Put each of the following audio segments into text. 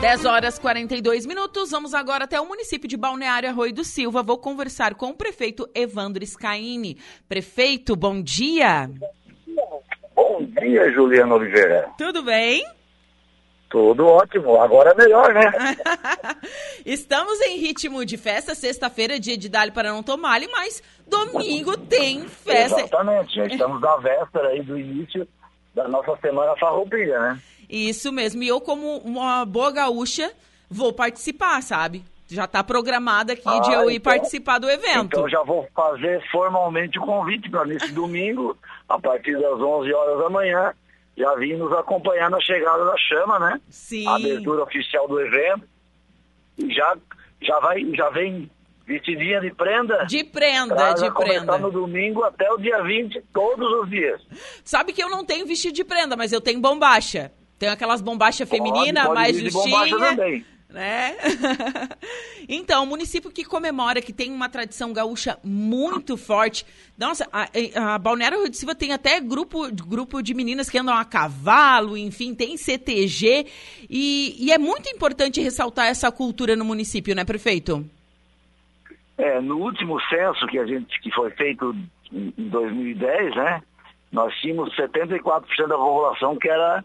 10 horas 42 minutos. Vamos agora até o município de Balneário Arroio do Silva. Vou conversar com o prefeito Evandro Scaini. Prefeito, bom dia. Bom dia, Juliana Oliveira. Tudo bem? Tudo ótimo, agora é melhor, né? Estamos em ritmo de festa, sexta-feira é dia de Dali para não tomar, mas domingo tem festa. Exatamente, já estamos na véspera aí do início da nossa semana farroupilha, né? Isso mesmo, e eu como uma boa gaúcha vou participar, sabe? Já está programado aqui ah, de eu ir então, participar do evento. Então já vou fazer formalmente o convite para nesse domingo, a partir das 11 horas da manhã, já vim nos acompanhar na chegada da chama, né? Sim. A abertura oficial do evento. E já, já, vai, já vem vestidinha de prenda. De prenda, de prenda. no domingo até o dia 20, todos os dias. Sabe que eu não tenho vestido de prenda, mas eu tenho bombacha. Tenho aquelas bombachas femininas, mais justinha. também né? então, o município que comemora, que tem uma tradição gaúcha muito forte. Nossa, a, a Balneário Rio de Silva tem até grupo, grupo de meninas que andam a cavalo, enfim, tem CTG. E, e é muito importante ressaltar essa cultura no município, né, prefeito? É, no último censo que a gente que foi feito em 2010, né? Nós tínhamos 74% da população que era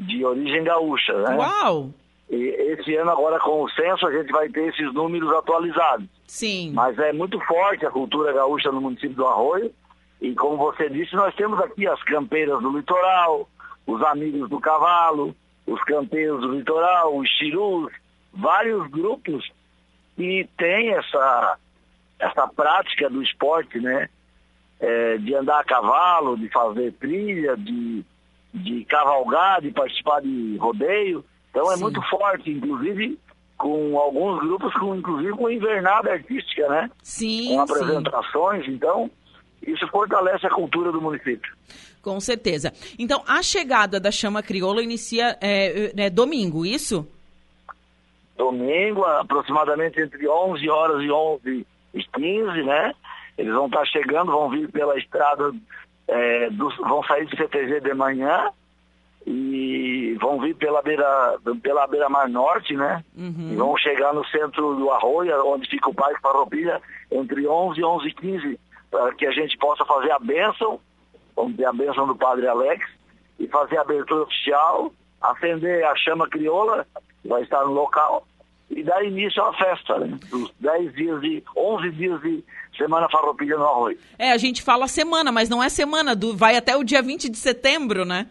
de origem gaúcha, né? Uau! E esse ano agora com o censo a gente vai ter esses números atualizados. Sim. Mas é muito forte a cultura gaúcha no município do Arroio. E como você disse, nós temos aqui as campeiras do litoral, os amigos do cavalo, os campeiros do litoral, os chirus, vários grupos que têm essa, essa prática do esporte, né? É, de andar a cavalo, de fazer trilha, de, de cavalgar, de participar de rodeio. Então é Sim. muito forte, inclusive com alguns grupos, com, inclusive com invernada artística, né? Sim. Com apresentações, sim. então isso fortalece a cultura do município. Com certeza. Então, a chegada da chama crioula inicia é, é, domingo, isso? Domingo, aproximadamente entre 11 horas e 11 e 15, né? Eles vão estar chegando, vão vir pela estrada, é, do, vão sair do CTG de manhã e vão vir pela beira pela beira mar norte, né? Uhum. E vão chegar no centro do Arroio, onde fica o Parque Farroupilha, entre 11 e 11 e 15, para que a gente possa fazer a bênção, vamos ter a bênção do Padre Alex, e fazer a abertura oficial, acender a chama crioula, vai estar no local, e dar início à festa, né? Dos 10 dias de, 11 dias de Semana Farroupilha no Arroio. É, a gente fala semana, mas não é semana, do, vai até o dia 20 de setembro, né?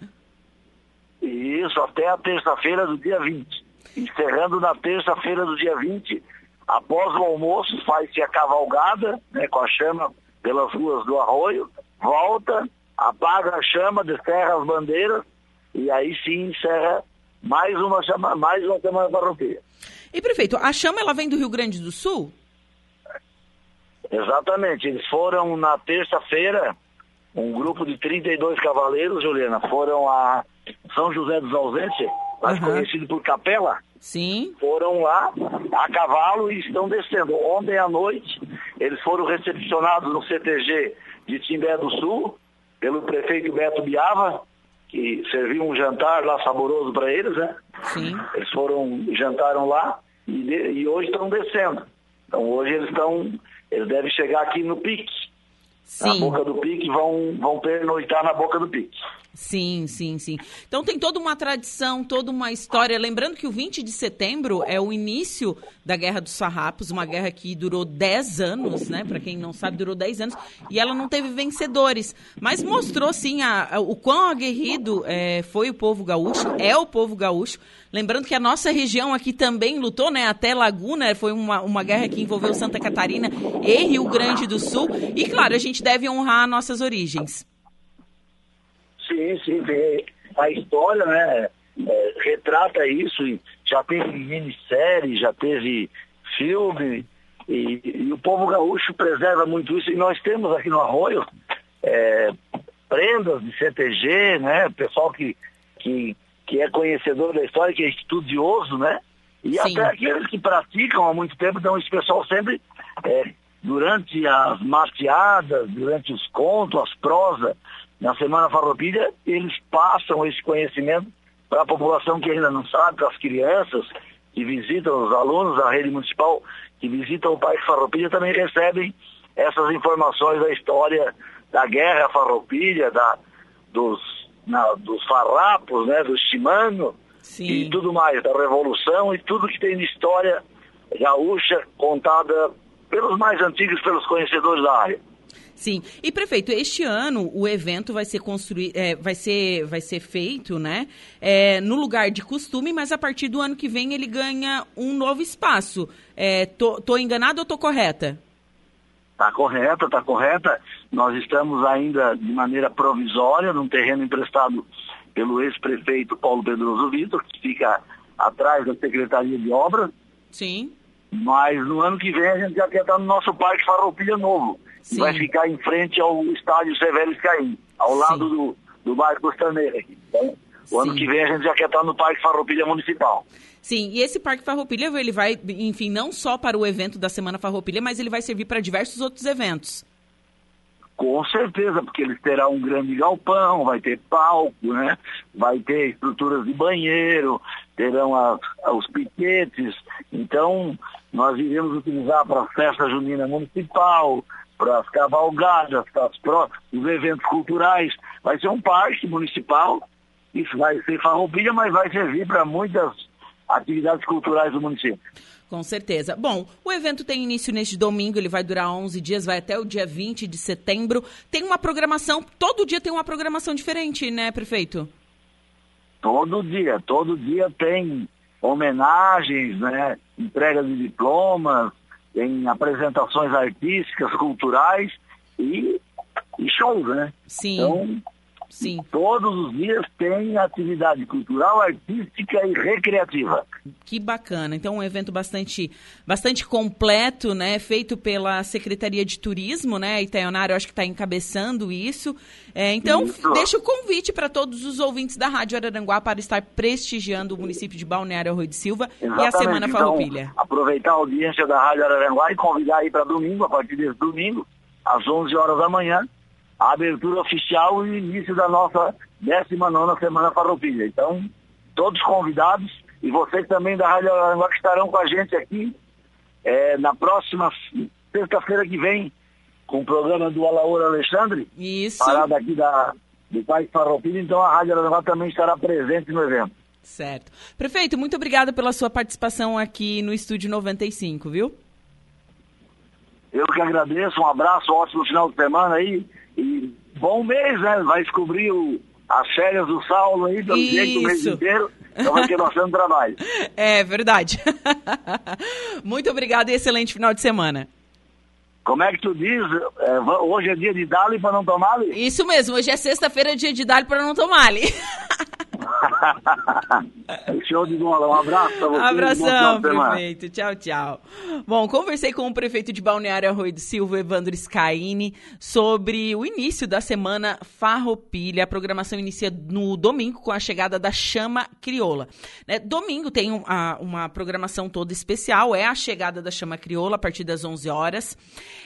Isso, até a terça-feira do dia 20. Encerrando na terça-feira do dia 20, após o almoço, faz-se a cavalgada, né, com a chama pelas ruas do arroio, volta, apaga a chama, descerra as bandeiras, e aí sim encerra mais uma, chama, mais uma semana farroupilha. E prefeito, a chama ela vem do Rio Grande do Sul? Exatamente, eles foram na terça-feira, um grupo de 32 cavaleiros, Juliana, foram a São José dos Ausentes, mais uhum. conhecido por Capela. Sim. Foram lá a cavalo e estão descendo. Ontem à noite, eles foram recepcionados no CTG de Timbé do Sul, pelo prefeito Beto Biava, que serviu um jantar lá saboroso para eles, né? Sim. Eles foram, jantaram lá e, de, e hoje estão descendo. Então hoje eles estão, eles devem chegar aqui no pique. Sim. Na boca do pique, vão, vão pernoitar na boca do pique. Sim, sim, sim. Então tem toda uma tradição, toda uma história. Lembrando que o 20 de setembro é o início da Guerra dos Sarrapos, uma guerra que durou 10 anos, né? Para quem não sabe, durou 10 anos, e ela não teve vencedores. Mas mostrou, sim, a, a, o quão aguerrido é, foi o povo gaúcho, é o povo gaúcho. Lembrando que a nossa região aqui também lutou, né? Até Laguna foi uma, uma guerra que envolveu Santa Catarina e Rio Grande do Sul. E, claro, a gente deve honrar nossas origens. Sim, sim, tem a história, né? É, retrata isso, e já teve minissérie, já teve filme, e, e, o povo gaúcho preserva muito isso, e nós temos aqui no Arroio é, prendas de CTG, né? Pessoal que, que, que é conhecedor da história, que é estudioso, né? E Sim. até aqueles que praticam há muito tempo, então esse pessoal sempre, é, durante as mateadas, durante os contos, as prosas, na Semana Farroupilha, eles passam esse conhecimento para a população que ainda não sabe, para as crianças, que visitam, os alunos da rede municipal que visitam o Parque Farroupilha também recebem essas informações da história da guerra farroupilha, da, dos, na, dos farrapos, né, do chimano e tudo mais, da revolução e tudo que tem de história gaúcha contada pelos mais antigos, pelos conhecedores da área. Sim. E prefeito, este ano o evento vai ser construído, é, vai ser, vai ser feito, né, é, no lugar de costume, mas a partir do ano que vem ele ganha um novo espaço. É, tô, tô enganado ou tô correta? Está correta, está correta. Nós estamos ainda de maneira provisória num terreno emprestado pelo ex-prefeito Paulo Pedroso Vitor, que fica atrás da Secretaria de Obras. Sim. Mas no ano que vem a gente já quer estar no nosso Parque Farroupilha Novo. Sim. Vai ficar em frente ao estádio Severo Escaim, ao Sim. lado do, do bairro Costaneira. Então, o Sim. ano que vem a gente já quer estar no Parque Farroupilha Municipal. Sim, e esse Parque Farroupilha, ele vai, enfim, não só para o evento da Semana Farroupilha, mas ele vai servir para diversos outros eventos. Com certeza, porque eles terão um grande galpão, vai ter palco, né? Vai ter estruturas de banheiro, terão as, os piquetes. Então, nós iremos utilizar para a festa junina municipal, para as cavalgadas, para os eventos culturais. Vai ser um parque municipal, isso vai ser farroupilha, mas vai servir para muitas atividades culturais do município. Com certeza. Bom, o evento tem início neste domingo, ele vai durar 11 dias, vai até o dia 20 de setembro. Tem uma programação, todo dia tem uma programação diferente, né, prefeito? Todo dia, todo dia tem homenagens, né, entrega de diplomas, tem apresentações artísticas, culturais e, e shows, né? Sim. Então, Sim. Todos os dias tem atividade cultural, artística e recreativa. Que bacana. Então, um evento bastante, bastante completo, né? Feito pela Secretaria de Turismo, né? Itaionário, acho que está encabeçando isso. É, então, isso. deixa o convite para todos os ouvintes da Rádio Araranguá para estar prestigiando o município de Balneário Arroio de Silva Exatamente. e a Semana então, Farroupilha. Aproveitar a audiência da Rádio Araranguá e convidar aí para domingo, a partir desse domingo, às 11 horas da manhã, a abertura oficial e o início da nossa 19 Semana Farroupilha. Então, todos convidados e vocês também da Rádio Aranguá que estarão com a gente aqui é, na próxima sexta-feira que vem com o programa do Alaor Alexandre. Isso. Parada aqui da, do Pai Farroupilha. Então, a Rádio Aranguá também estará presente no evento. Certo. Prefeito, muito obrigada pela sua participação aqui no Estúdio 95, viu? Eu que agradeço, um abraço, um ótimo final de semana aí. E bom mês, né? Vai descobrir o, as férias do Saulo aí, pelo jeito o mês inteiro. Então vai ter bastante trabalho. É verdade. Muito obrigado e excelente final de semana. Como é que tu diz? É, hoje é dia de Dali para não tomar? -lhe? Isso mesmo, hoje é sexta-feira, dia de Dali para não tomar. -lhe. Show de bola, um abraço pra você. Abração, prefeito. Tchau, tchau. Bom, conversei com o prefeito de Balneário Arroio do Silva, Evandro Scaini, sobre o início da semana Farroupilha. A programação inicia no domingo com a chegada da Chama Crioula. Né? Domingo tem uma, uma programação toda especial, é a chegada da Chama Crioula a partir das 11 horas.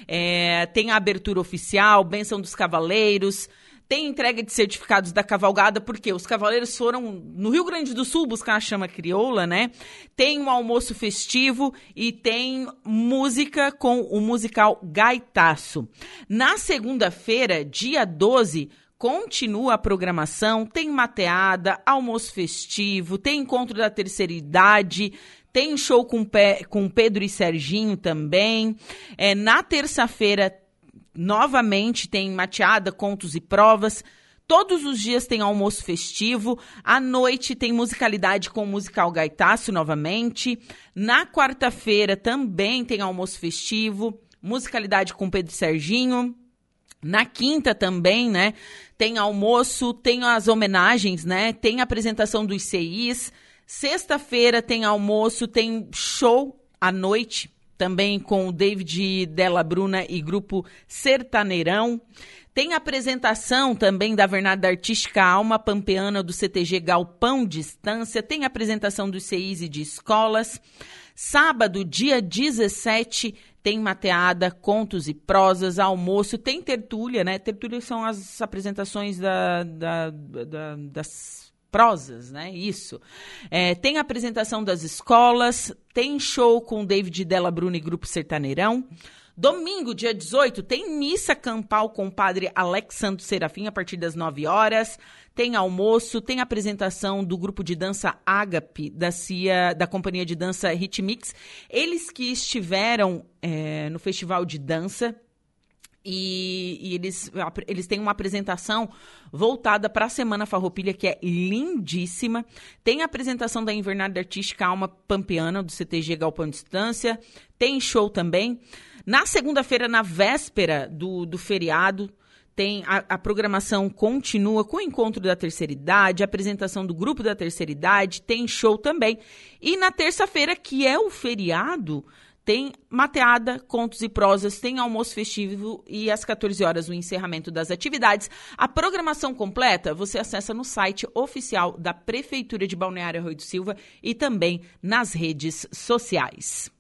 É, tem a abertura oficial, Benção dos Cavaleiros, tem entrega de certificados da cavalgada, porque os cavaleiros foram no Rio Grande do Sul buscar a chama crioula, né? Tem um almoço festivo e tem música com o musical Gaitaço. Na segunda-feira, dia 12, continua a programação, tem mateada, almoço festivo, tem encontro da terceira idade, tem show com, com Pedro e Serginho também. É, na terça-feira novamente tem mateada, contos e provas. Todos os dias tem almoço festivo. À noite tem musicalidade com o musical Gaitaço novamente. Na quarta-feira também tem almoço festivo. Musicalidade com Pedro Serginho. Na quinta também, né? Tem almoço, tem as homenagens, né? Tem apresentação dos CIs. Sexta-feira tem almoço, tem show à noite também com o David Della Bruna e grupo Sertaneirão. Tem apresentação também da Vernada Artística Alma Pampeana do CTG Galpão Distância. Tem apresentação do CEIS e de escolas. Sábado, dia 17, tem mateada, contos e prosas, almoço, tem tertúlia, né? Tertúlia são as apresentações da, da, da, das prosas, né? Isso. É, tem apresentação das escolas, tem show com David Della Bruna e Grupo Sertaneirão. Domingo, dia 18, tem missa campal com o padre Alexandre Serafim a partir das 9 horas. Tem almoço, tem apresentação do grupo de dança Agape, da CIA, da companhia de dança Ritmix. Eles que estiveram é, no festival de dança e, e, eles, eles têm uma apresentação voltada para a Semana Farroupilha, que é lindíssima. Tem a apresentação da Invernada Artística Alma Pampeana, do CTG Galpão Distância. Tem show também. Na segunda-feira, na véspera do, do feriado, tem a, a, programação continua com o encontro da terceira idade, apresentação do grupo da terceira idade, tem show também. E na terça-feira, que é o feriado, tem mateada, contos e prosas, tem almoço festivo e às 14 horas o encerramento das atividades. A programação completa você acessa no site oficial da Prefeitura de Balneário Rui do Silva e também nas redes sociais.